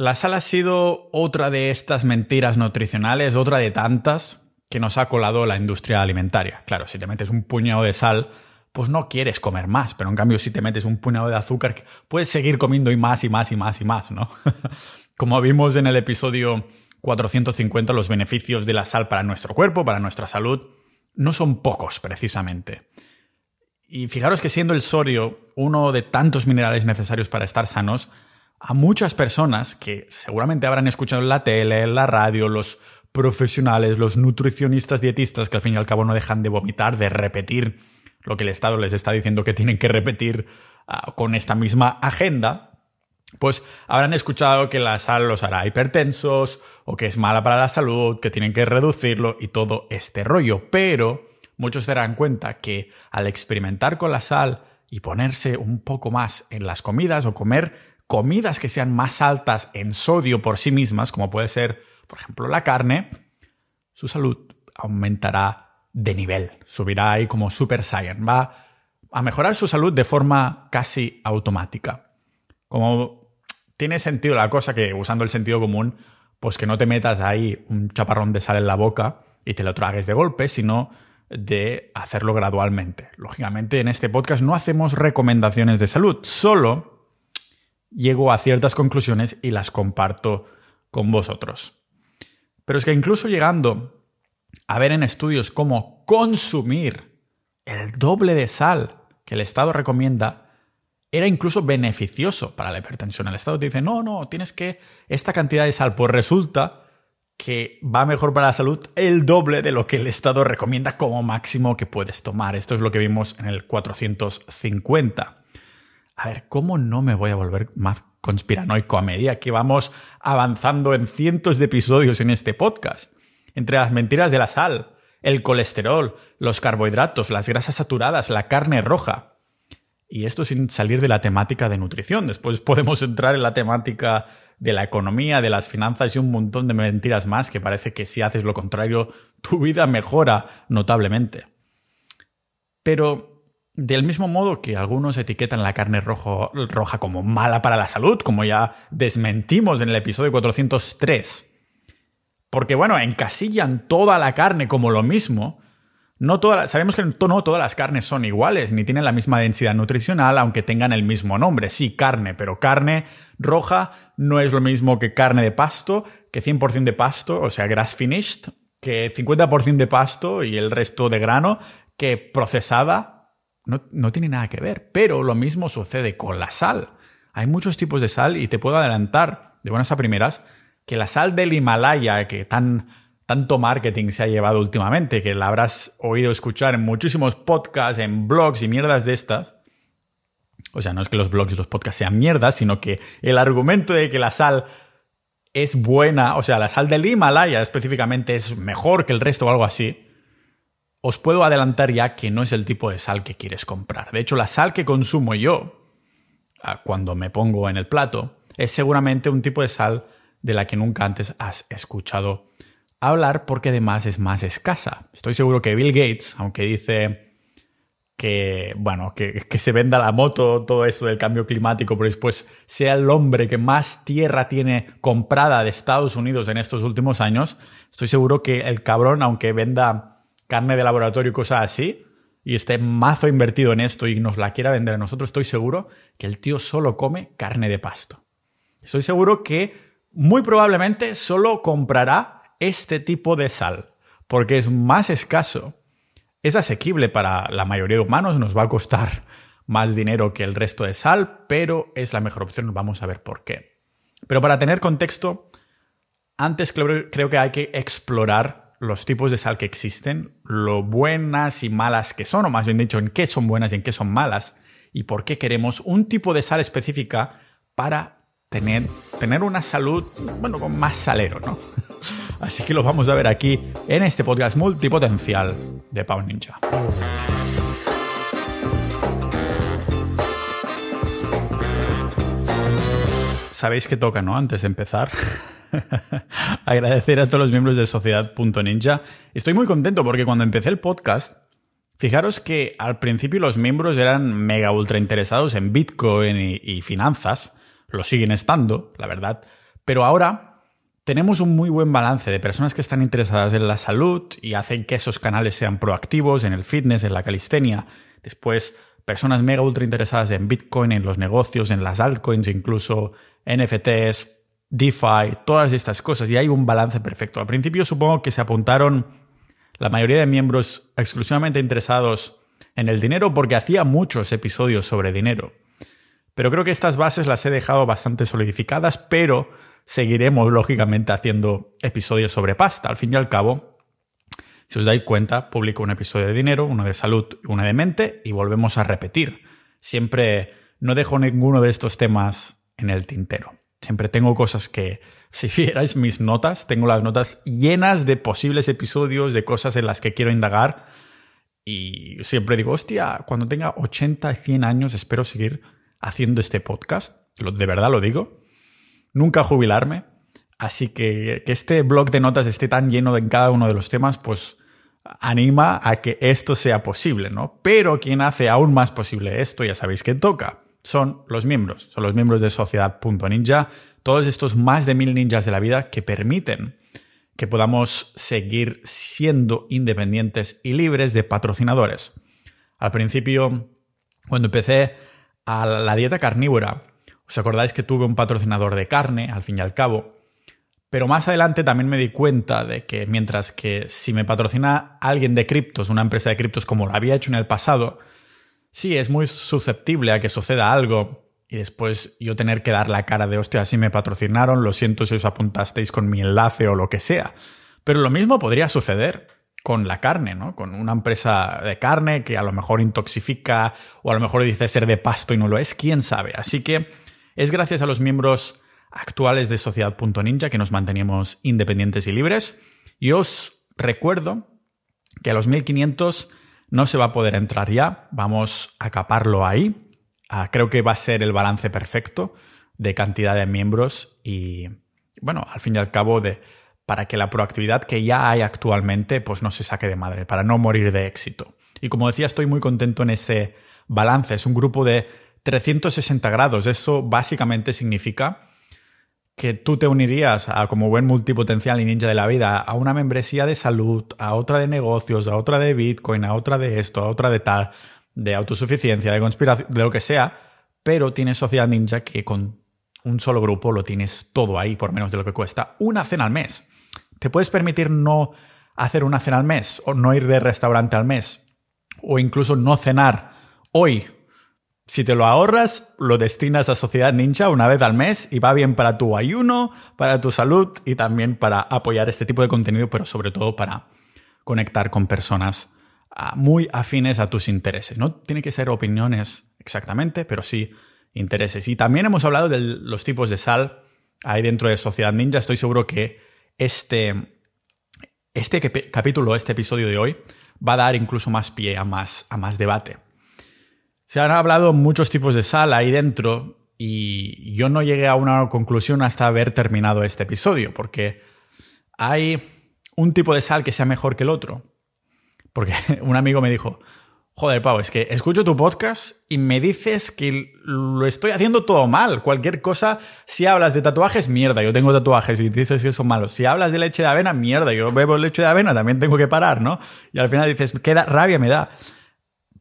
La sal ha sido otra de estas mentiras nutricionales, otra de tantas que nos ha colado la industria alimentaria. Claro, si te metes un puñado de sal, pues no quieres comer más, pero en cambio si te metes un puñado de azúcar, puedes seguir comiendo y más y más y más y más, ¿no? Como vimos en el episodio 450, los beneficios de la sal para nuestro cuerpo, para nuestra salud, no son pocos precisamente. Y fijaros que siendo el sodio uno de tantos minerales necesarios para estar sanos, a muchas personas que seguramente habrán escuchado en la tele, en la radio, los profesionales, los nutricionistas dietistas que al fin y al cabo no dejan de vomitar, de repetir lo que el Estado les está diciendo que tienen que repetir ah, con esta misma agenda, pues habrán escuchado que la sal los hará hipertensos o que es mala para la salud, que tienen que reducirlo y todo este rollo. Pero muchos se darán cuenta que al experimentar con la sal y ponerse un poco más en las comidas o comer comidas que sean más altas en sodio por sí mismas, como puede ser, por ejemplo, la carne, su salud aumentará de nivel, subirá ahí como Super Saiyan, va a mejorar su salud de forma casi automática. Como tiene sentido la cosa que usando el sentido común, pues que no te metas ahí un chaparrón de sal en la boca y te lo tragues de golpe, sino de hacerlo gradualmente. Lógicamente en este podcast no hacemos recomendaciones de salud, solo llego a ciertas conclusiones y las comparto con vosotros. Pero es que incluso llegando a ver en estudios cómo consumir el doble de sal que el Estado recomienda era incluso beneficioso para la hipertensión. El Estado te dice, no, no, tienes que esta cantidad de sal. Pues resulta que va mejor para la salud el doble de lo que el Estado recomienda como máximo que puedes tomar. Esto es lo que vimos en el 450. A ver, ¿cómo no me voy a volver más conspiranoico a medida que vamos avanzando en cientos de episodios en este podcast? entre las mentiras de la sal, el colesterol, los carbohidratos, las grasas saturadas, la carne roja. Y esto sin salir de la temática de nutrición. Después podemos entrar en la temática de la economía, de las finanzas y un montón de mentiras más que parece que si haces lo contrario, tu vida mejora notablemente. Pero del mismo modo que algunos etiquetan la carne roja como mala para la salud, como ya desmentimos en el episodio 403, porque, bueno, encasillan toda la carne como lo mismo. No sabemos que no todas las carnes son iguales, ni tienen la misma densidad nutricional, aunque tengan el mismo nombre. Sí, carne, pero carne roja no es lo mismo que carne de pasto, que 100% de pasto, o sea, grass finished, que 50% de pasto y el resto de grano, que procesada no, no tiene nada que ver. Pero lo mismo sucede con la sal. Hay muchos tipos de sal y te puedo adelantar de buenas a primeras que la sal del Himalaya, que tan, tanto marketing se ha llevado últimamente, que la habrás oído escuchar en muchísimos podcasts, en blogs y mierdas de estas. O sea, no es que los blogs y los podcasts sean mierdas, sino que el argumento de que la sal es buena, o sea, la sal del Himalaya específicamente es mejor que el resto o algo así, os puedo adelantar ya que no es el tipo de sal que quieres comprar. De hecho, la sal que consumo yo ah, cuando me pongo en el plato es seguramente un tipo de sal de la que nunca antes has escuchado hablar porque además es más escasa. Estoy seguro que Bill Gates, aunque dice que, bueno, que, se venda la moto, todo esto del cambio climático, pero después sea el hombre que más tierra tiene comprada de Estados Unidos en estos últimos años, estoy seguro que el cabrón, aunque venda carne de laboratorio y cosas así, y esté mazo invertido en esto y nos la quiera vender a nosotros, estoy seguro que el tío solo come carne de pasto. Estoy seguro que muy probablemente solo comprará este tipo de sal, porque es más escaso, es asequible para la mayoría de humanos, nos va a costar más dinero que el resto de sal, pero es la mejor opción, vamos a ver por qué. Pero para tener contexto, antes creo, que hay que explorar los tipos de sal que existen, lo buenas y malas que son, o más bien dicho, en qué son buenas y en qué son malas, y por qué queremos un tipo de sal específica para tener, tener una salud, bueno, con más salero, ¿no? Así que lo vamos a ver aquí en este podcast multipotencial de Pau Ninja. Sabéis que toca, ¿no? Antes de empezar. Agradecer a todos los miembros de Sociedad.ninja. Estoy muy contento porque cuando empecé el podcast, fijaros que al principio los miembros eran mega ultra interesados en Bitcoin y finanzas lo siguen estando, la verdad, Pero ahora tenemos un muy buen balance de personas que están interesadas en la salud y hacen que esos canales sean proactivos en el fitness, en la calistenia. Después, personas mega ultra interesadas en Bitcoin, en los negocios, en las altcoins, incluso NFTs, DeFi, todas estas cosas. Y hay un balance perfecto. Al principio supongo que se apuntaron la mayoría de miembros exclusivamente interesados en el dinero porque hacía muchos episodios sobre dinero. Pero creo que estas bases las he dejado bastante solidificadas, pero seguiremos lógicamente haciendo episodios sobre pasta. Al fin y al cabo, si os dais cuenta, publico un episodio de dinero, uno de salud, uno de mente y volvemos a repetir. Siempre no dejo ninguno de estos temas en el tintero. Siempre tengo cosas que, si vierais mis notas, tengo las notas llenas de posibles episodios, de cosas en las que quiero indagar. Y siempre digo, hostia, cuando tenga 80, 100 años espero seguir haciendo este podcast. De verdad lo digo. Nunca jubilarme. Así que que este blog de notas esté tan lleno de cada uno de los temas, pues anima a que esto sea posible, ¿no? Pero quien hace aún más posible esto, ya sabéis que toca, son los miembros, son los miembros de Sociedad.ninja, todos estos más de mil ninjas de la vida que permiten que podamos seguir siendo independientes y libres de patrocinadores. Al principio, cuando empecé a la dieta carnívora, os acordáis que tuve un patrocinador de carne, al fin y al cabo, pero más adelante también me di cuenta de que mientras que si me patrocina alguien de criptos, una empresa de criptos como lo había hecho en el pasado, sí, es muy susceptible a que suceda algo y después yo tener que dar la cara de, hostia, así me patrocinaron, lo siento si os apuntasteis con mi enlace o lo que sea. Pero lo mismo podría suceder con la carne, ¿no? Con una empresa de carne que a lo mejor intoxifica o a lo mejor dice ser de pasto y no lo es, quién sabe. Así que es gracias a los miembros actuales de Sociedad.ninja que nos mantenemos independientes y libres. Y os recuerdo que a los 1500 no se va a poder entrar ya, vamos a caparlo ahí Ah, creo que va a ser el balance perfecto de cantidad de miembros y, bueno, al fin y al cabo, de, para que la proactividad que ya hay actualmente pues no se saque de madre, para no morir de éxito. Y como decía, estoy muy contento en ese balance. Es un grupo de 360 grados. Eso básicamente significa que tú te unirías a, como buen multipotencial y ninja de la vida a una membresía de salud, a otra de negocios, a otra de Bitcoin, a otra de esto, a otra de tal, de autosuficiencia, de conspiración, de lo que sea, pero tienes Sociedad Ninja que con un solo grupo lo tienes todo ahí por menos de lo que cuesta una cena al mes. ¿Te puedes permitir no hacer una cena al mes o no ir de restaurante al mes o incluso no cenar hoy? Si te lo ahorras, lo destinas a Sociedad Ninja una vez al mes y va bien para tu ayuno, para tu salud y también para apoyar este tipo de contenido, pero sobre todo para conectar con personas muy afines a tus intereses. No tiene que ser opiniones exactamente, pero sí intereses. Y también hemos hablado de los tipos de sal ahí dentro de Sociedad Ninja. Estoy seguro que este, este capítulo, este episodio de hoy, va a dar incluso más pie a más, a más debate. Se han hablado muchos tipos de sal ahí dentro y yo no llegué a una conclusión hasta haber terminado este episodio, porque hay un tipo de sal que sea mejor que el otro. Porque un amigo me dijo, joder, Pau, es que escucho tu podcast y me dices que lo estoy haciendo todo mal. Cualquier cosa, si hablas de tatuajes, mierda, yo tengo tatuajes y dices que son malos. Si hablas de leche de avena, mierda, yo bebo leche de avena, también tengo que parar, ¿no? Y al final dices, qué rabia me da.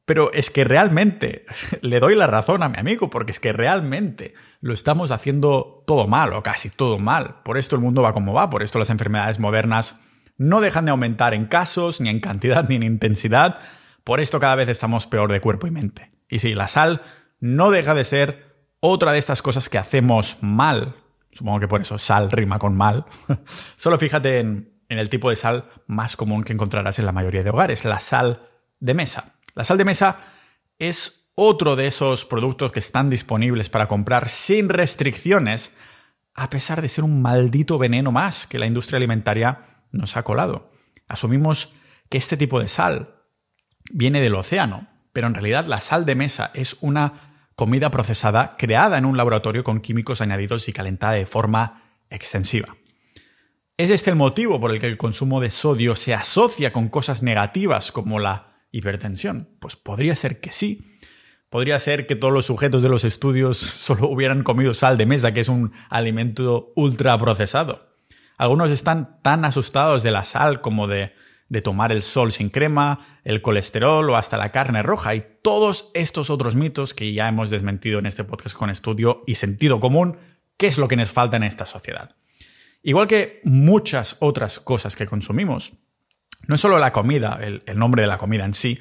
Pero es que realmente le doy la razón a mi amigo, porque es que realmente lo estamos haciendo todo mal, o casi todo mal. Por esto el mundo va como va, por esto las enfermedades modernas no dejan de aumentar en casos, ni en cantidad, ni en intensidad. Por esto cada vez estamos peor de cuerpo y mente. Y sí, la sal no deja de ser otra de estas cosas que hacemos mal. Supongo que por eso sal rima con mal. Solo fíjate en, el tipo de sal más común que encontrarás en la mayoría de hogares, la sal de mesa. La sal de mesa es otro de esos productos que están disponibles para comprar sin restricciones, a pesar de ser un maldito veneno más que la industria alimentaria nos ha colado. Asumimos que este tipo de sal viene del océano, pero en realidad la sal de mesa es una comida procesada creada en un laboratorio con químicos añadidos y calentada de forma extensiva. ¿Es este el motivo por el que el consumo de sodio se asocia con cosas negativas como la hipertensión? Pues podría ser que sí, Podría ser que todos los sujetos de los estudios solo hubieran comido sal de mesa, que es un alimento ultra procesado. Algunos están tan asustados de la sal como de, de tomar el sol sin crema, el colesterol o hasta la carne roja y todos estos otros mitos que ya hemos desmentido en este podcast con estudio y sentido común, ¿qué es lo que nos falta en esta sociedad? Igual que muchas otras cosas que consumimos, no es solo la comida, el, nombre de la comida en sí,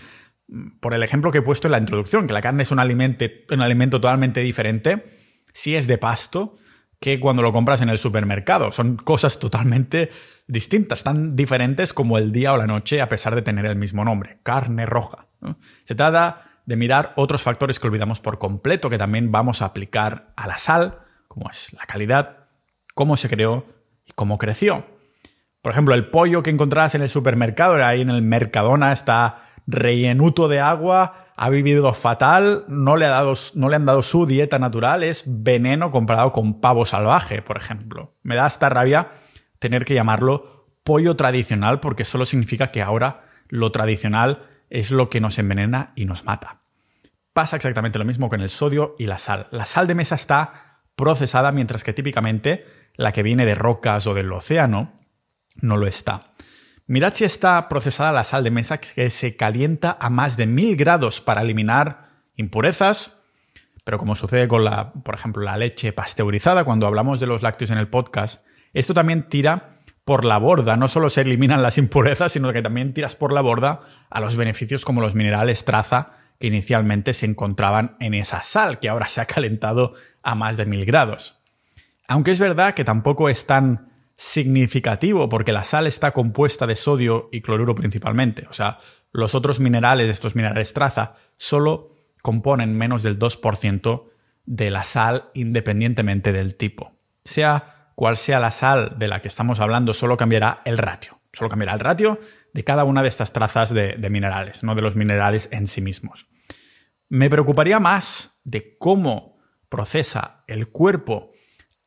por el ejemplo que he puesto en la introducción, que la carne es un alimento, totalmente diferente si es de pasto que cuando lo compras en el supermercado. Son cosas totalmente distintas, tan diferentes como el día o la noche, a pesar de tener el mismo nombre, carne roja. Se trata de mirar otros factores que olvidamos por completo, que también vamos a aplicar a la sal, como es la calidad, cómo se creó y cómo creció. Por ejemplo, el pollo que encontrarás en el supermercado, ahí en el Mercadona, está rellenuto de agua, ha vivido fatal, no le, no le han dado su dieta natural, es veneno comparado con pavo salvaje, por ejemplo. Me da hasta rabia tener que llamarlo pollo tradicional porque solo significa que ahora lo tradicional es lo que nos envenena y nos mata. Pasa exactamente lo mismo con el sodio y la sal. La sal de mesa está procesada mientras que típicamente la que viene de rocas o del océano no lo está. Mirad si está procesada la sal de mesa que se calienta a más de mil grados para eliminar impurezas, pero como sucede con la, por ejemplo, la leche pasteurizada, cuando hablamos de los lácteos en el podcast, esto también tira por la borda, no solo se eliminan las impurezas, sino que también tiras por la borda a los beneficios como los minerales traza que inicialmente se encontraban en esa sal, que ahora se ha calentado a más de mil grados. Aunque es verdad que tampoco es tan significativo porque la sal está compuesta de sodio y cloruro principalmente. O sea, los otros minerales, estos minerales traza, solo componen menos del 2% de la sal independientemente del tipo. Sea cual sea la sal de la que estamos hablando, solo cambiará el ratio. Solo cambiará el ratio de cada una de estas trazas de, de minerales, no de los minerales en sí mismos. Me preocuparía más de cómo procesa el cuerpo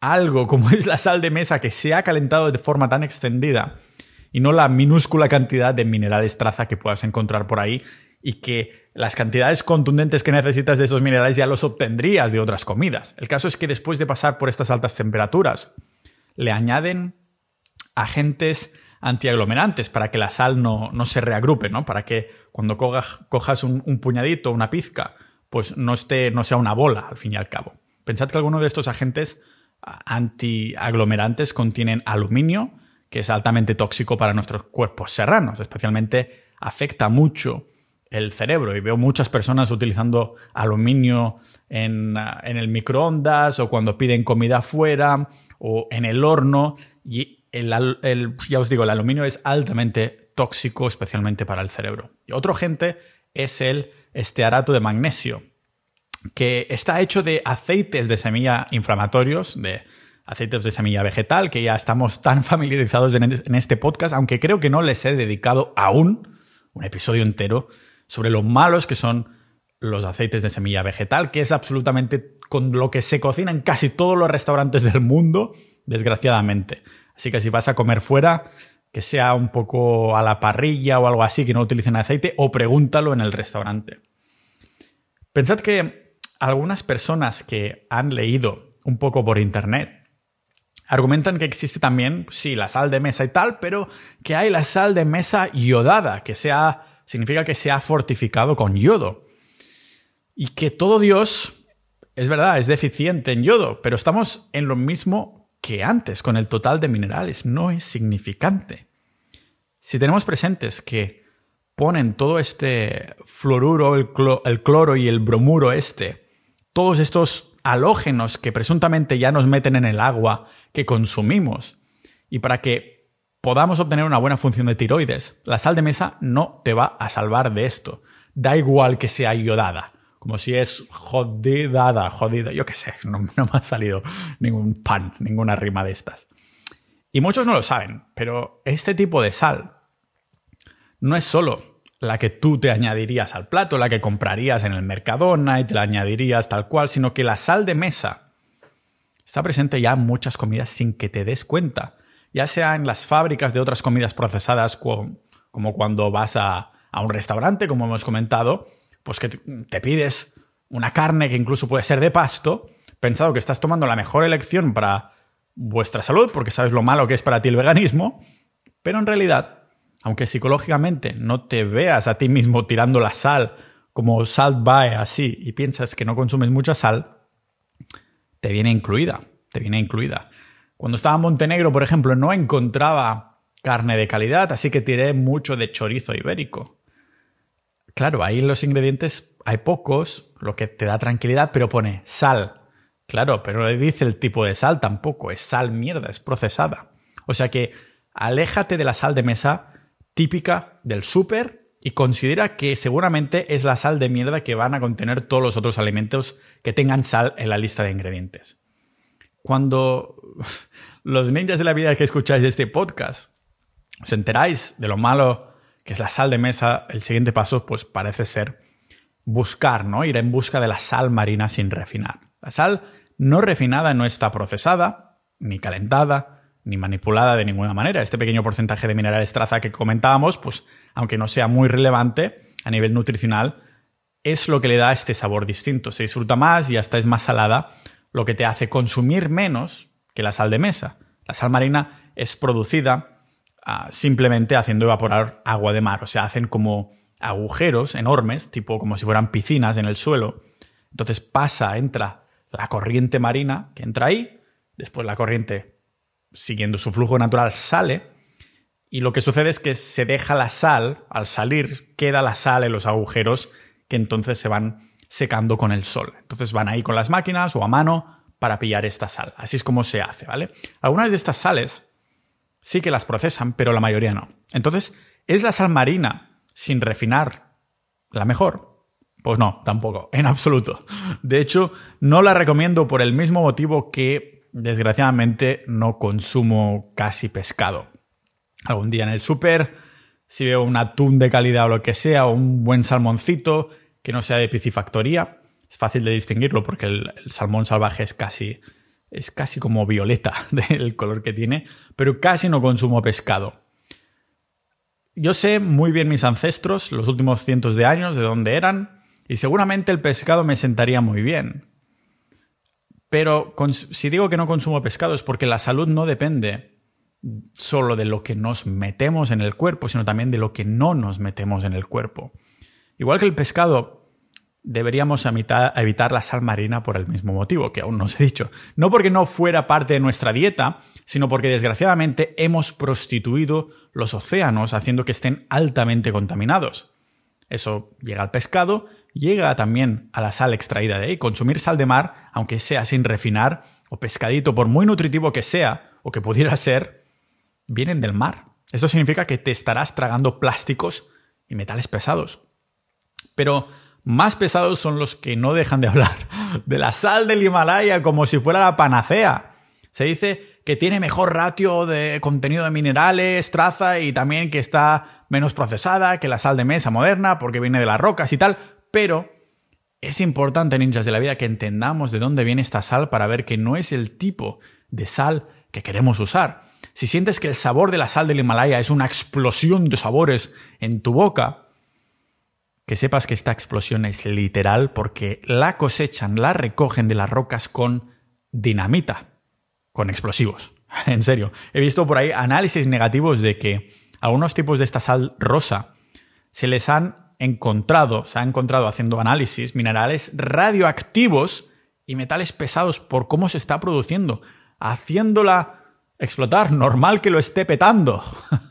algo como es la sal de mesa que se ha calentado de forma tan extendida y no la minúscula cantidad de minerales traza que puedas encontrar por ahí y que las cantidades contundentes que necesitas de esos minerales ya los obtendrías de otras comidas. El caso es que después de pasar por estas altas temperaturas, le añaden agentes antiaglomerantes para que la sal no, se reagrupe, ¿no? Para que cuando cojas un, un, puñadito, una pizca, pues no, esté, no sea una bola, al fin y al cabo. Pensad que alguno de estos agentes antiaglomerantes contienen aluminio, que es altamente tóxico para nuestros cuerpos serranos, especialmente afecta mucho el cerebro. Y veo muchas personas utilizando aluminio en, el microondas o cuando piden comida afuera o en el horno. Y el, ya os digo, el aluminio es altamente tóxico, especialmente para el cerebro. Y otro gente es el estearato de magnesio, que está hecho de aceites de semilla inflamatorios, de aceites de semilla vegetal, que ya estamos tan familiarizados en este podcast, aunque creo que no les he dedicado aún un episodio entero sobre lo malos que son los aceites de semilla vegetal, que es absolutamente con lo que se cocina en casi todos los restaurantes del mundo, desgraciadamente. Así que si vas a comer fuera, que sea un poco a la parrilla o algo así, que no utilicen aceite, o pregúntalo en el restaurante. Pensad que algunas personas que han leído un poco por internet argumentan que existe también, sí, la sal de mesa y tal, pero que hay la sal de mesa yodada, que sea, significa que se ha fortificado con yodo. Y que todo Dios, es verdad, es deficiente en yodo, pero estamos en lo mismo que antes, con el total de minerales, no es significante. Si tenemos presentes que ponen todo este fluoruro, el, el cloro y el bromuro este todos estos halógenos que presuntamente ya nos meten en el agua que consumimos. Y para que podamos obtener una buena función de tiroides, la sal de mesa no te va a salvar de esto. Da igual que sea iodada. Como si es jodidada, jodida, yo qué sé, no, no me ha salido ningún pan, ninguna rima de estas. Y muchos no lo saben, pero este tipo de sal no es solo la que tú te añadirías al plato, la que comprarías en el Mercadona y te la añadirías tal cual, sino que la sal de mesa está presente ya en muchas comidas sin que te des cuenta, ya sea en las fábricas de otras comidas procesadas como cuando vas a, un restaurante, como hemos comentado, pues que te pides una carne que incluso puede ser de pasto, pensado que estás tomando la mejor elección para vuestra salud, porque sabes lo malo que es para ti el veganismo, pero en realidad, aunque psicológicamente no te veas a ti mismo tirando la sal como salt by así y piensas que no consumes mucha sal, te viene incluida, te viene incluida. Cuando estaba en Montenegro, por ejemplo, no encontraba carne de calidad, así que tiré mucho de chorizo ibérico. Claro, ahí los ingredientes hay pocos, lo que te da tranquilidad, pero pone sal. Claro, pero no le dice el tipo de sal tampoco, es sal mierda, es procesada. O sea que aléjate de la sal de mesa típica del súper y considera que seguramente es la sal de mierda que van a contener todos los otros alimentos que tengan sal en la lista de ingredientes. Cuando los ninjas de la vida que escucháis este podcast os enteráis de lo malo que es la sal de mesa, el siguiente paso pues parece ser buscar, ¿no? Ir en busca de la sal marina sin refinar. La sal no refinada no está procesada, ni calentada, ni manipulada de ninguna manera. Este pequeño porcentaje de minerales traza que comentábamos, pues aunque no sea muy relevante a nivel nutricional, es lo que le da este sabor distinto. Se disfruta más y hasta es más salada, lo que te hace consumir menos que la sal de mesa. La sal marina es producida ah, simplemente haciendo evaporar agua de mar, o sea, hacen como agujeros enormes, tipo como si fueran piscinas en el suelo. Entonces pasa, entra la corriente marina que entra ahí, después la corriente, siguiendo su flujo natural, sale, y lo que sucede es que se deja la sal, al salir queda la sal en los agujeros que entonces se van secando con el sol. Entonces van ahí con las máquinas o a mano para pillar esta sal. Así es como se hace, ¿vale? Algunas de estas sales sí que las procesan, pero la mayoría no. Entonces, ¿es la sal marina sin refinar la mejor? Pues no, tampoco, en absoluto. De hecho, no la recomiendo por el mismo motivo que, desgraciadamente, no consumo casi pescado. Algún día en el súper, si veo un atún de calidad o lo que sea, o un buen salmoncito, que no sea de piscifactoría. Es fácil de distinguirlo porque el, salmón salvaje es casi, es casi como violeta del color que tiene, pero casi no consumo pescado. Yo sé muy bien mis ancestros, los últimos cientos de años, de dónde eran, y seguramente el pescado me sentaría muy bien. Pero si digo que no consumo pescado es porque la salud no depende solo de lo que nos metemos en el cuerpo, sino también de lo que no nos metemos en el cuerpo. Igual que el pescado, deberíamos evitar la sal marina por el mismo motivo, que aún no os he dicho. No porque no fuera parte de nuestra dieta, sino porque desgraciadamente hemos prostituido los océanos haciendo que estén altamente contaminados. Eso llega al pescado, llega también a la sal extraída de ahí. Consumir sal de mar, aunque sea sin refinar, o pescadito, por muy nutritivo que sea, o que pudiera ser, vienen del mar. Esto significa que te estarás tragando plásticos y metales pesados. Pero más pesados son los que no dejan de hablar de la sal del Himalaya como si fuera la panacea. Se dice que tiene mejor ratio de contenido de minerales, traza y también que está menos procesada que la sal de mesa moderna porque viene de las rocas y tal, pero es importante, ninjas de la vida, que entendamos de dónde viene esta sal para ver que no es el tipo de sal que queremos usar. Si sientes que el sabor de la sal del Himalaya es una explosión de sabores en tu boca, que sepas que esta explosión es literal porque la cosechan, la recogen de las rocas con dinamita, con explosivos. en serio, he visto por ahí análisis negativos de que algunos tipos de esta sal rosa se les han encontrado, se ha encontrado haciendo análisis, minerales radioactivos y metales pesados por cómo se está produciendo, haciéndola explotar, normal que lo esté petando.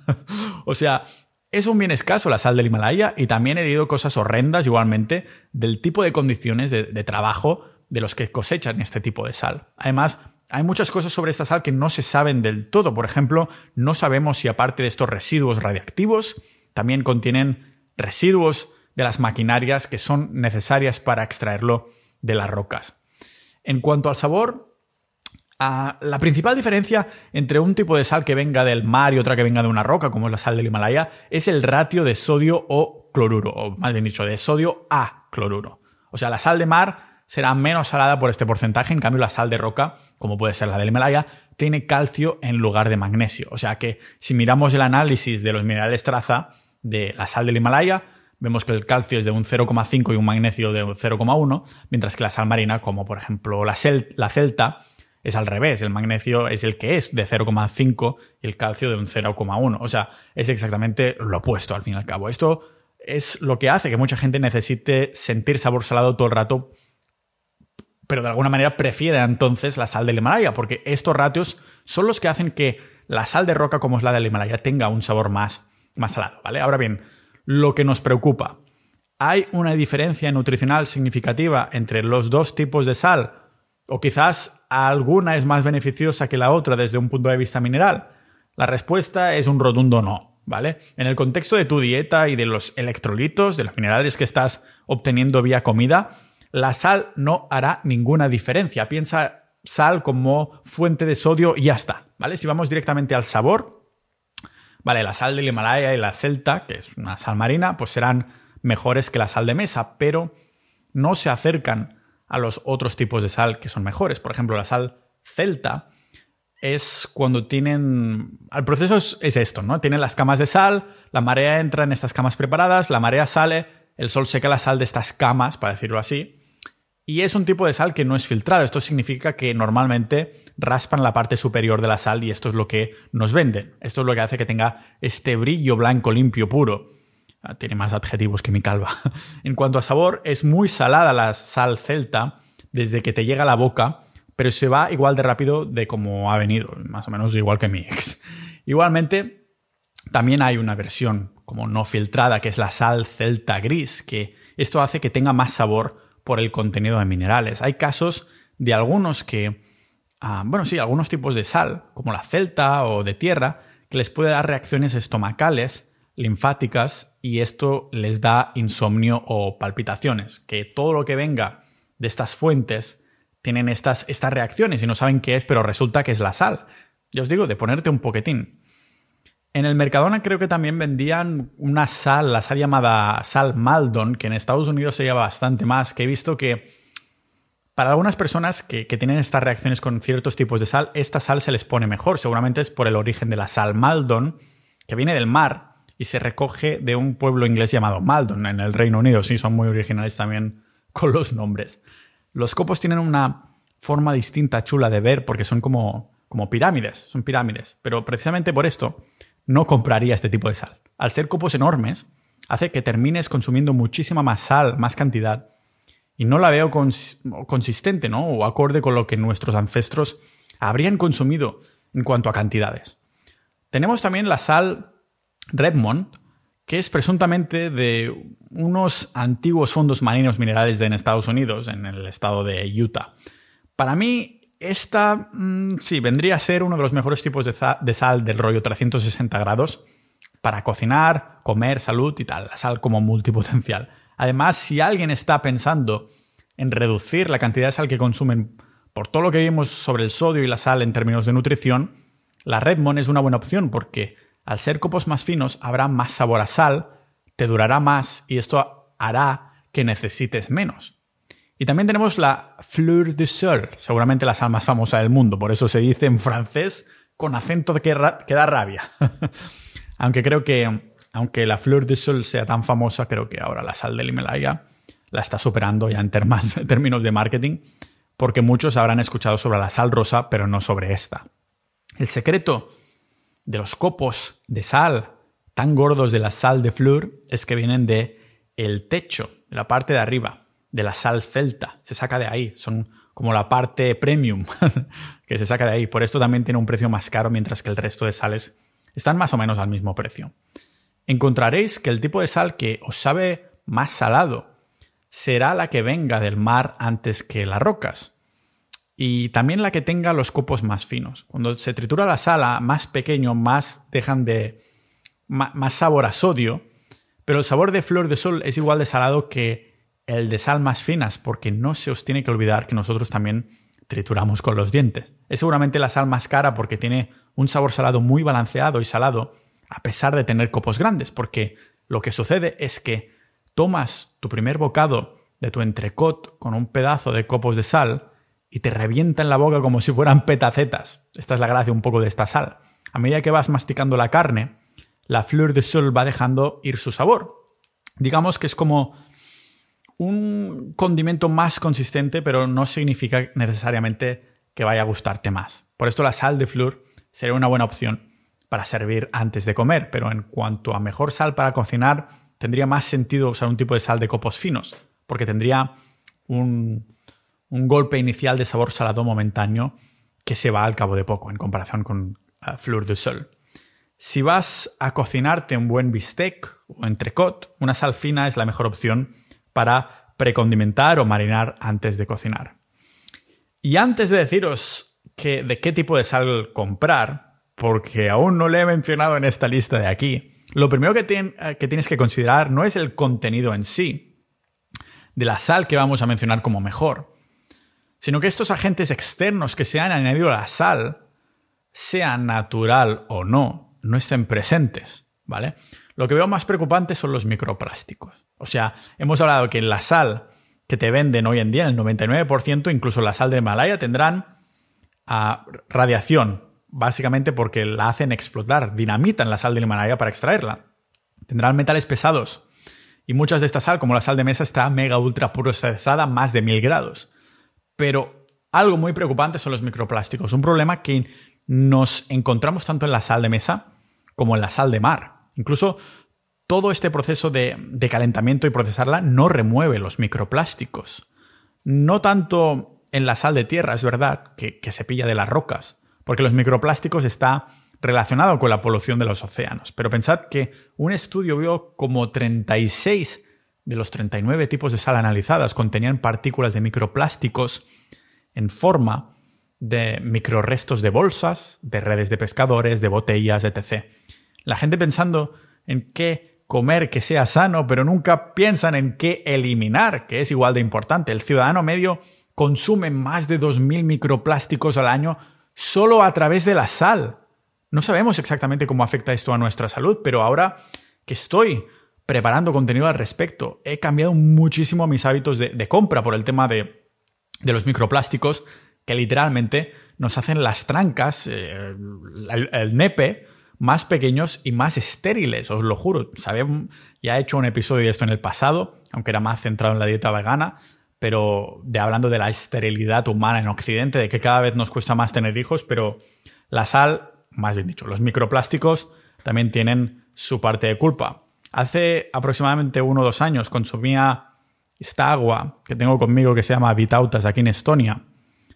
o sea, es un bien escaso la sal del Himalaya y también he leído cosas horrendas igualmente del tipo de condiciones de, trabajo de los que cosechan este tipo de sal. Además, hay muchas cosas sobre esta sal que no se saben del todo. Por ejemplo, no sabemos si aparte de estos residuos radiactivos, también contienen residuos de las maquinarias que son necesarias para extraerlo de las rocas. En cuanto al sabor, la principal diferencia entre un tipo de sal que venga del mar y otra que venga de una roca, como es la sal del Himalaya, es el ratio de sodio o cloruro, o más bien dicho, de sodio a cloruro. O sea, la sal de mar será menos salada por este porcentaje, en cambio la sal de roca, como puede ser la del Himalaya, tiene calcio en lugar de magnesio. O sea que si miramos el análisis de los minerales traza de la sal del Himalaya, vemos que el calcio es de un 0,5 y un magnesio de un 0,1, mientras que la sal marina, como por ejemplo la, la celta, es al revés, el magnesio es el que es de 0,5 y el calcio de un 0,1. O sea, es exactamente lo opuesto al fin y al cabo. Esto es lo que hace que mucha gente necesite sentir sabor salado todo el rato, pero de alguna manera prefiere entonces la sal del Himalaya, porque estos ratios son los que hacen que la sal de roca como es la del Himalaya tenga un sabor más, más salado, ¿vale? Ahora bien, lo que nos preocupa, ¿hay una diferencia nutricional significativa entre los dos tipos de sal? ¿O quizás alguna es más beneficiosa que la otra desde un punto de vista mineral? La respuesta es un rotundo no, ¿vale? En el contexto de tu dieta y de los electrolitos, de los minerales que estás obteniendo vía comida, la sal no hará ninguna diferencia. Piensa sal como fuente de sodio y ya está, ¿vale? Si vamos directamente al sabor, vale, la sal del Himalaya y la celta, que es una sal marina, pues serán mejores que la sal de mesa, pero no se acercan a los otros tipos de sal que son mejores. Por ejemplo, la sal celta es cuando tienen... El proceso es, esto, ¿no? Tienen las camas de sal, la marea entra en estas camas preparadas, la marea sale, el sol seca la sal de estas camas, para decirlo así, y es un tipo de sal que no es filtrado. Esto significa que normalmente raspan la parte superior de la sal y esto es lo que nos venden. Esto es lo que hace que tenga este brillo blanco, limpio, puro. Ah, tiene más adjetivos que mi calva. en cuanto a sabor, es muy salada la sal celta desde que te llega a la boca, pero se va igual de rápido de como ha venido, más o menos igual que mi ex. Igualmente, también hay una versión como no filtrada, que es la sal celta gris, que esto hace que tenga más sabor por el contenido de minerales. Hay casos de algunos que, ah, bueno, sí, algunos tipos de sal, como la celta o de tierra, que les puede dar reacciones estomacales linfáticas y esto les da insomnio o palpitaciones, que todo lo que venga de estas fuentes tienen estas, estas reacciones y no saben qué es, pero resulta que es la sal. Ya os digo, de ponerte un poquitín. En el Mercadona creo que también vendían una sal, la sal llamada sal Maldon, que en Estados Unidos se lleva bastante más, que he visto que para algunas personas que, que, tienen estas reacciones con ciertos tipos de sal, esta sal se les pone mejor. Seguramente es por el origen de la sal Maldon, que viene del mar y se recoge de un pueblo inglés llamado Maldon, en el Reino Unido. Sí, son muy originales también con los nombres. Los copos tienen una forma distinta, chula de ver, porque son como, como pirámides, son pirámides. Pero precisamente por esto no compraría este tipo de sal. Al ser copos enormes, hace que termines consumiendo muchísima más sal, más cantidad, y no la veo consistente, ¿no? O acorde con lo que nuestros ancestros habrían consumido en cuanto a cantidades. Tenemos también la sal Redmond, que es presuntamente de unos antiguos fondos marinos minerales en Estados Unidos, en el estado de Utah. Para mí, esta mm, sí vendría a ser uno de los mejores tipos de, sal del rollo 360 grados para cocinar, comer, salud y tal, la sal como multipotencial. Además, si alguien está pensando en reducir la cantidad de sal que consumen por todo lo que vimos sobre el sodio y la sal en términos de nutrición, la Redmond es una buena opción porque al ser copos más finos habrá más sabor a sal, te durará más y esto hará que necesites menos. Y también tenemos la Fleur de Sol, seguramente la sal más famosa del mundo, por eso se dice en francés con acento que, que da rabia. aunque creo que, aunque la Fleur de Sol sea tan famosa, creo que ahora la sal del Himalaya la está superando ya en términos de marketing, porque muchos habrán escuchado sobre la sal rosa, pero no sobre esta. El secreto de los copos de sal tan gordos de la sal de flur es que vienen de el techo, de la parte de arriba, de la sal celta. Se saca de ahí. Son como la parte premium que se saca de ahí. Por esto también tiene un precio más caro, mientras que el resto de sales están más o menos al mismo precio. Encontraréis que el tipo de sal que os sabe más salado será la que venga del mar antes que las rocas y también la que tenga los copos más finos. Cuando se tritura la sal más pequeño, más dejan de más sabor a sodio, pero el sabor de flor de sol es igual de salado que el de sal más finas, porque no se os tiene que olvidar que nosotros también trituramos con los dientes. Es seguramente la sal más cara porque tiene un sabor salado muy balanceado y salado, a pesar de tener copos grandes, porque lo que sucede es que tomas tu primer bocado de tu entrecot con un pedazo de copos de sal, y te revienta en la boca como si fueran petacetas. Esta es la gracia un poco de esta sal. A medida que vas masticando la carne, la fleur de sol va dejando ir su sabor. digamos que es como un condimento más consistente, pero no significa necesariamente que vaya a gustarte más. Por esto la sal de flúor sería una buena opción para servir antes de comer, pero en cuanto a mejor sal para cocinar, tendría más sentido usar un tipo de sal de copos finos, porque tendría un, golpe inicial de sabor salado momentáneo que se va al cabo de poco en comparación con uh, fleur de sol. Si vas a cocinarte un buen bistec o entrecot, una sal fina es la mejor opción para precondimentar o marinar antes de cocinar. Y antes de deciros que, de qué tipo de sal comprar, porque aún no le he mencionado en esta lista de aquí, lo primero que, eh, que tienes que considerar no es el contenido en sí de la sal que vamos a mencionar como mejor, sino que estos agentes externos que se han añadido a la sal, sea natural o no, no estén presentes, ¿vale? Lo que veo más preocupante son los microplásticos. O sea, hemos hablado que la sal que te venden hoy en día, el 99%, incluso la sal de Himalaya, tendrán ah, radiación, básicamente porque la hacen explotar, dinamitan la sal de Himalaya para extraerla. Tendrán metales pesados. Y muchas de esta sal, como la sal de mesa, está mega ultra procesada, más de mil grados. Pero algo muy preocupante son los microplásticos. Un problema que nos encontramos tanto en la sal de mesa como en la sal de mar. Incluso todo este proceso de, calentamiento y procesarla no remueve los microplásticos. No tanto en la sal de tierra, es verdad, que, que se pilla de las rocas, porque los microplásticos está relacionado con la polución de los océanos. Pero pensad que un estudio vio como 36 de los 39 tipos de sal analizadas contenían partículas de microplásticos en forma de microrestos de bolsas, de redes de pescadores, de botellas, etc. La gente pensando en qué comer que sea sano, pero nunca piensan en qué eliminar, que es igual de importante. El ciudadano medio consume más de 2.000 microplásticos al año solo a través de la sal. No sabemos exactamente cómo afecta esto a nuestra salud, pero ahora que estoy preparando contenido al respecto, he cambiado muchísimo mis hábitos de, compra por el tema de, de los microplásticos que literalmente nos hacen las trancas, eh, el, nepe, más pequeños y más estériles, os lo juro. ya he hecho un episodio de esto en el pasado, aunque era más centrado en la dieta vegana, pero de hablando de la esterilidad humana en Occidente, de que cada vez nos cuesta más tener hijos, pero la sal, más bien dicho, los microplásticos también tienen su parte de culpa. Hace aproximadamente uno o dos años consumía esta agua que tengo conmigo que se llama Vitautas aquí en Estonia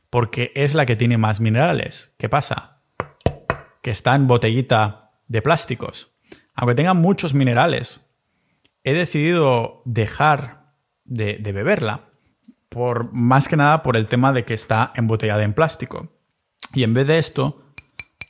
porque es la que tiene más minerales. ¿Qué pasa? Que está en botellita de plásticos. Aunque tenga muchos minerales, he decidido dejar de, beberla, por, más que nada por el tema de que está embotellada en plástico. Y en vez de esto,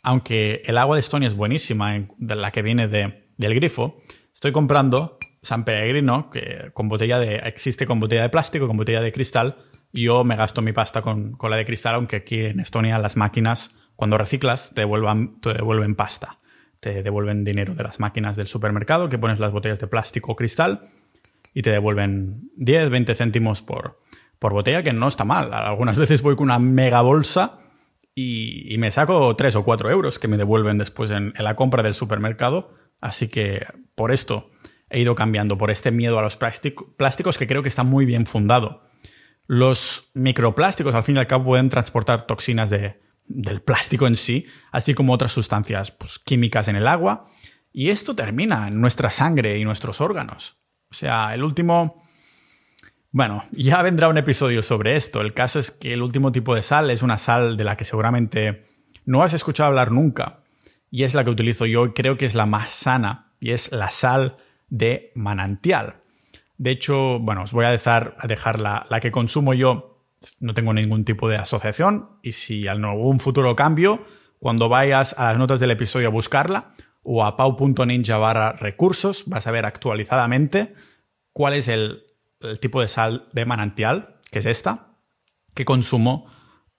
aunque el agua de Estonia es buenísima, de la que viene del grifo, estoy comprando San Peregrino, que con botella de, existe con botella de plástico, con botella de cristal, yo me gasto mi pasta con, la de cristal, aunque aquí en Estonia las máquinas, cuando reciclas, te devuelven, te devuelven pasta. Te devuelven dinero de las máquinas del supermercado, que pones las botellas de plástico o cristal, y te devuelven 10, 20 céntimos por, por botella, que no está mal. Algunas veces voy con una mega bolsa y, me saco 3 o 4 euros que me devuelven después en, la compra del supermercado. Así que por esto he ido cambiando, por este miedo a los plásticos que creo que está muy bien fundado. Los microplásticos, al fin y al cabo, pueden transportar toxinas del plástico en sí, así como otras sustancias pues, químicas en el agua, y esto termina en nuestra sangre y nuestros órganos. O sea, el último... Bueno, ya vendrá un episodio sobre esto. El caso es que el último tipo de sal es una sal de la que seguramente no has escuchado hablar nunca, y es la que utilizo yo y creo que es la más sana, y es la sal de manantial. De hecho, bueno, os voy a dejar, a dejar la, que consumo yo. No tengo ningún tipo de asociación y si en algún futuro cambio, cuando vayas a las notas del episodio a buscarla o a pau.ninja barra recursos, vas a ver actualizadamente cuál es el, tipo de sal de manantial, que es esta, que consumo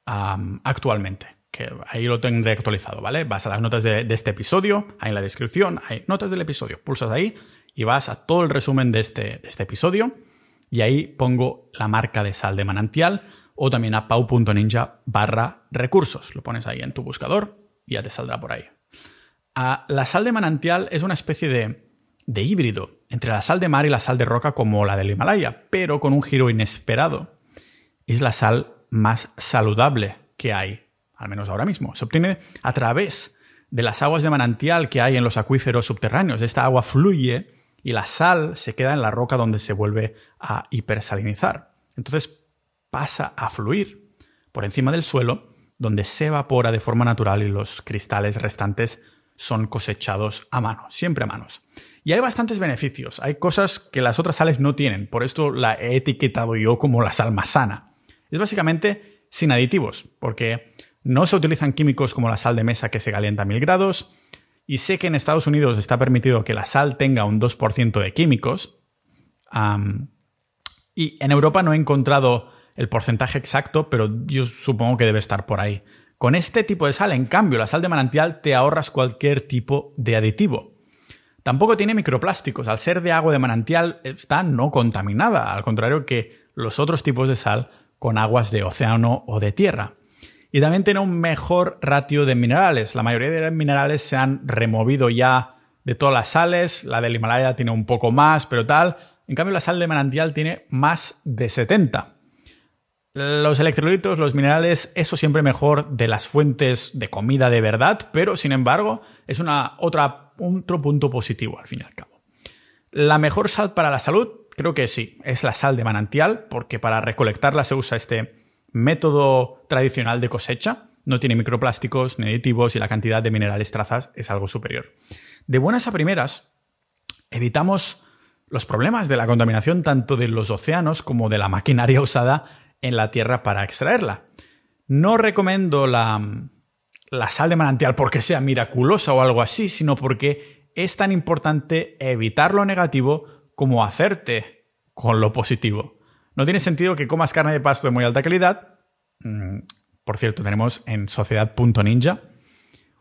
actualmente. Que ahí lo tendré actualizado, ¿vale? Vas a las notas de, de este episodio, ahí en la descripción, hay notas del episodio, pulsas ahí y vas a todo el resumen de este, este episodio y ahí pongo la marca de sal de manantial o también a pau.ninja barra recursos. Lo pones ahí en tu buscador y ya te saldrá por ahí. la sal de manantial es una especie de de híbrido entre la sal de mar y la sal de roca como la del Himalaya, pero con un giro inesperado. Es la sal más saludable que hay, al menos ahora mismo. Se obtiene a través de las aguas de manantial que hay en los acuíferos subterráneos. Esta agua fluye y la sal se queda en la roca donde se vuelve a hipersalinizar. Entonces pasa a fluir por encima del suelo donde se evapora de forma natural y los cristales restantes son cosechados a mano, siempre a manos. Y hay bastantes beneficios, hay cosas que las otras sales no tienen, por esto la he etiquetado yo como la sal más sana. Es básicamente sin aditivos, porque no se utilizan químicos como la sal de mesa que se calienta a mil grados, y sé que en Estados Unidos está permitido que la sal tenga un 2% de químicos, y en Europa no he encontrado el porcentaje exacto, pero yo supongo que debe estar por ahí. Con este tipo de sal, en cambio, la sal de manantial te ahorras cualquier tipo de aditivo. Tampoco tiene microplásticos, al ser de agua de manantial está no contaminada, al contrario que los otros tipos de sal con aguas de océano o de tierra. Y también tiene un mejor ratio de minerales. La mayoría de los minerales se han removido ya de todas las sales, la del Himalaya tiene un poco más, pero tal. En cambio, la sal de manantial tiene más de 70. Los electrolitos, los minerales, eso siempre mejor de las fuentes de comida de verdad, pero sin embargo es una otra, otro punto positivo al fin y al cabo. La mejor sal para la salud, creo que sí, es la sal de manantial, porque para recolectarla se usa este método tradicional de cosecha, no tiene microplásticos ni aditivos y la cantidad de minerales trazas es algo superior. De buenas a primeras, evitamos los problemas de la contaminación tanto de los océanos como de la maquinaria usada en la tierra para extraerla. No recomiendo la, la sal de manantial porque sea miraculosa o algo así, sino porque es tan importante evitar lo negativo como hacerte con lo positivo. No tiene sentido que comas carne de pasto de muy alta calidad. Mm, por cierto, tenemos en sociedad.ninja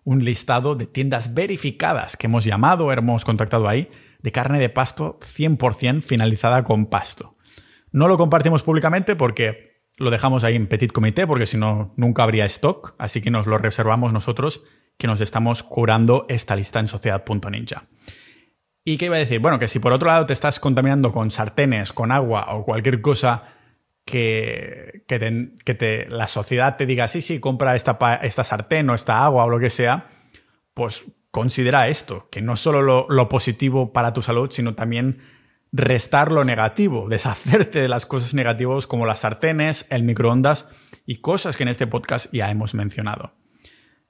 un listado de tiendas verificadas que hemos llamado, hemos contactado ahí, de carne de pasto 100% finalizada con pasto. No lo compartimos públicamente porque lo dejamos ahí en petit comité porque si no, nunca habría stock, así que nos lo reservamos nosotros que nos estamos curando esta lista en sociedad.ninja. ¿Y qué iba a decir? Bueno, que si por otro lado te estás contaminando con sartenes, con agua o cualquier cosa que, que, te, la sociedad te diga, sí, sí, compra esta, esta sartén o esta agua o lo que sea, pues considera esto, que no solo lo, lo positivo para tu salud, sino también restar lo negativo, deshacerte de las cosas negativas como las sartenes, el microondas y cosas que en este podcast ya hemos mencionado.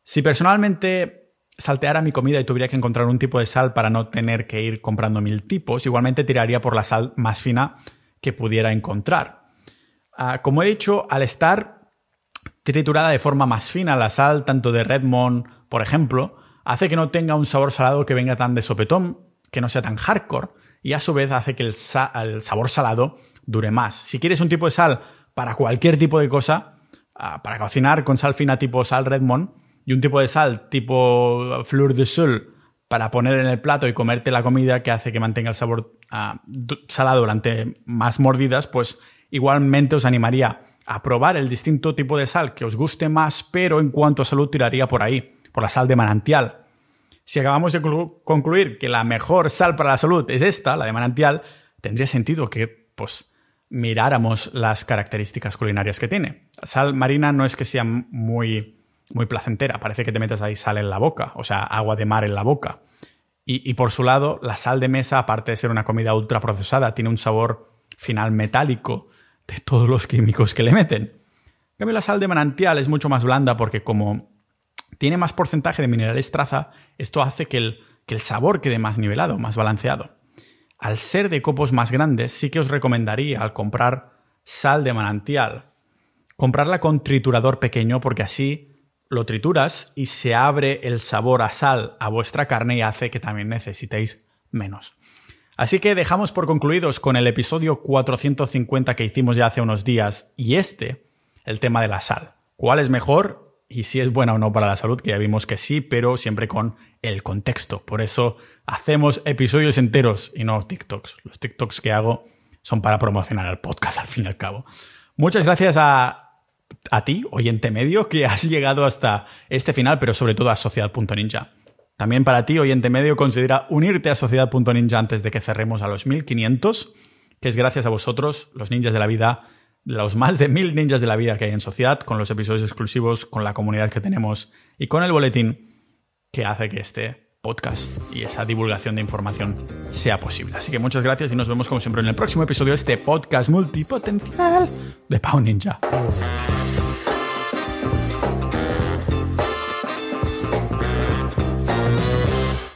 Si personalmente salteara mi comida y tuviera que encontrar un tipo de sal para no tener que ir comprando mil tipos, igualmente tiraría por la sal más fina que pudiera encontrar. Ah, como he dicho, al estar triturada de forma más fina, la sal, tanto de Redmond, por ejemplo, hace que no tenga un sabor salado que venga tan de sopetón, que no sea tan hardcore, y a su vez hace que el, sabor salado dure más. Si quieres un tipo de sal para cualquier tipo de cosa, ah, para cocinar con sal fina tipo sal Redmond y un tipo de sal tipo Fleur de Sol para poner en el plato y comerte la comida que hace que mantenga el sabor ah, salado durante más mordidas, pues igualmente os animaría a probar el distinto tipo de sal que os guste más, pero en cuanto a salud tiraría por ahí, por la sal de manantial si acabamos de concluir que la mejor sal para la salud es esta, la de manantial, tendría sentido que, pues, miráramos las características culinarias que tiene. La sal marina no es que sea muy, muy placentera, parece que te metes ahí sal en la boca, o sea, agua de mar en la boca. Y, y por su lado, la sal de mesa, aparte de ser una comida ultra procesada, tiene un sabor final metálico de todos los químicos que le meten. En cambio, la sal de manantial es mucho más blanda porque como tiene más porcentaje de minerales traza, esto hace que el, que el sabor quede más nivelado, más balanceado. Al ser de copos más grandes, sí que os recomendaría al comprar sal de manantial, comprarla con triturador pequeño porque así lo trituras y se abre el sabor a sal a vuestra carne y hace que también necesitéis menos. Así que dejamos por concluidos con el episodio 450 que hicimos ya hace unos días y este, el tema de la sal. ¿Cuál es mejor? y si es buena o no para la salud, que ya vimos que sí, pero siempre con el contexto. Por eso hacemos episodios enteros y no TikToks. Los TikToks que hago son para promocionar el podcast al fin y al cabo. Muchas gracias a, a ti, oyente medio, que has llegado hasta este final, pero sobre todo a Sociedad.ninja. También para ti, oyente medio, considera unirte a Sociedad.ninja antes de que cerremos a los 1500, que es gracias a vosotros, los ninjas de la vida, los más de mil ninjas de la vida que hay en Sociedad, con los episodios exclusivos, con la comunidad que tenemos y con el boletín que hace que este podcast y esa divulgación de información sea posible. Así que muchas gracias y nos vemos como siempre en el próximo episodio de este podcast multipotencial de Pau Ninja.